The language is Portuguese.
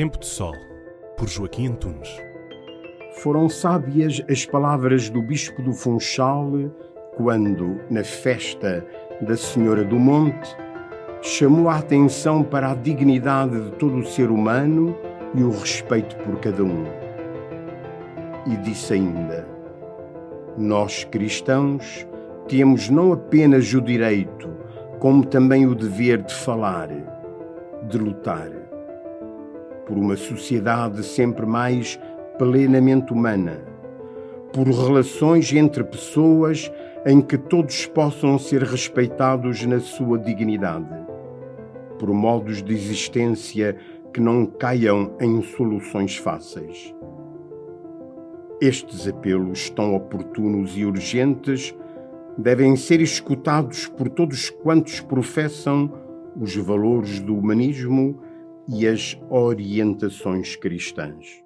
Tempo de Sol, por Joaquim Antunes. Foram sábias as palavras do Bispo do Funchal quando, na festa da Senhora do Monte, chamou a atenção para a dignidade de todo o ser humano e o respeito por cada um. E disse ainda: Nós cristãos temos não apenas o direito, como também o dever de falar, de lutar por uma sociedade sempre mais plenamente humana, por relações entre pessoas em que todos possam ser respeitados na sua dignidade, por modos de existência que não caiam em soluções fáceis. Estes apelos tão oportunos e urgentes devem ser escutados por todos quantos professam os valores do humanismo e as orientações cristãs.